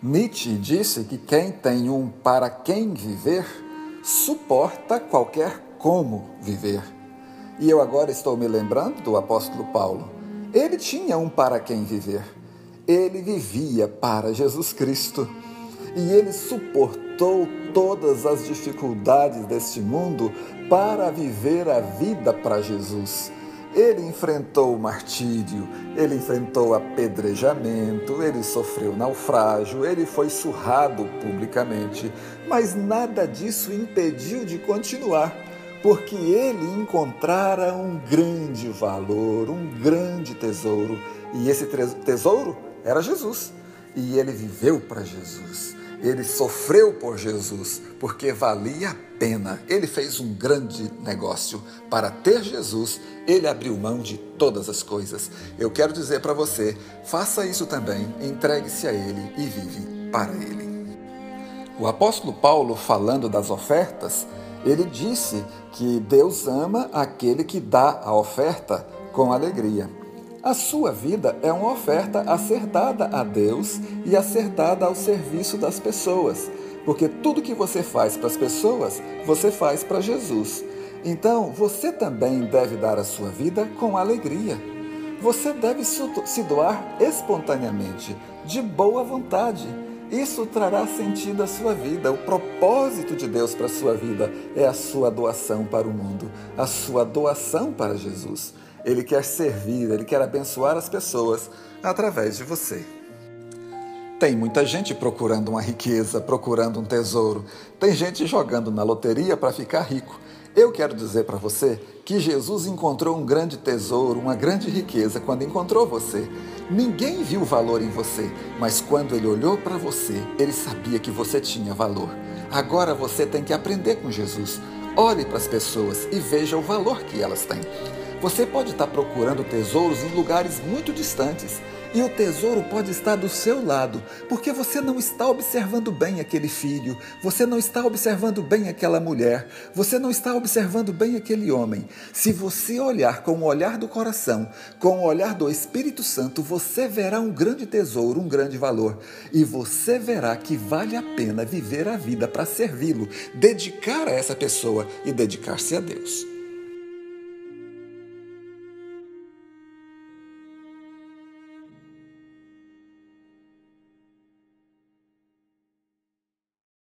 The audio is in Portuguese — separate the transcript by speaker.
Speaker 1: Nietzsche disse que quem tem um para quem viver suporta qualquer como viver. E eu agora estou me lembrando do apóstolo Paulo. Ele tinha um para quem viver. Ele vivia para Jesus Cristo. E ele suportou todas as dificuldades deste mundo para viver a vida para Jesus. Ele enfrentou o martírio, ele enfrentou apedrejamento, ele sofreu naufrágio, ele foi surrado publicamente, mas nada disso impediu de continuar, porque ele encontrara um grande valor, um grande tesouro, e esse tesouro era Jesus, e ele viveu para Jesus. Ele sofreu por Jesus porque valia a pena. Ele fez um grande negócio. Para ter Jesus, ele abriu mão de todas as coisas. Eu quero dizer para você: faça isso também, entregue-se a Ele e vive para Ele. O apóstolo Paulo, falando das ofertas, ele disse que Deus ama aquele que dá a oferta com alegria. A sua vida é uma oferta a ser dada a Deus e a ser dada ao serviço das pessoas, porque tudo que você faz para as pessoas, você faz para Jesus. Então, você também deve dar a sua vida com alegria. Você deve se doar espontaneamente, de boa vontade. Isso trará sentido à sua vida. O propósito de Deus para a sua vida é a sua doação para o mundo, a sua doação para Jesus. Ele quer servir, ele quer abençoar as pessoas através de você. Tem muita gente procurando uma riqueza, procurando um tesouro. Tem gente jogando na loteria para ficar rico. Eu quero dizer para você que Jesus encontrou um grande tesouro, uma grande riqueza quando encontrou você. Ninguém viu valor em você, mas quando ele olhou para você, ele sabia que você tinha valor. Agora você tem que aprender com Jesus. Olhe para as pessoas e veja o valor que elas têm. Você pode estar procurando tesouros em lugares muito distantes e o tesouro pode estar do seu lado, porque você não está observando bem aquele filho, você não está observando bem aquela mulher, você não está observando bem aquele homem. Se você olhar com o olhar do coração, com o olhar do Espírito Santo, você verá um grande tesouro, um grande valor, e você verá que vale a pena viver a vida para servi-lo, dedicar a essa pessoa e dedicar-se a Deus.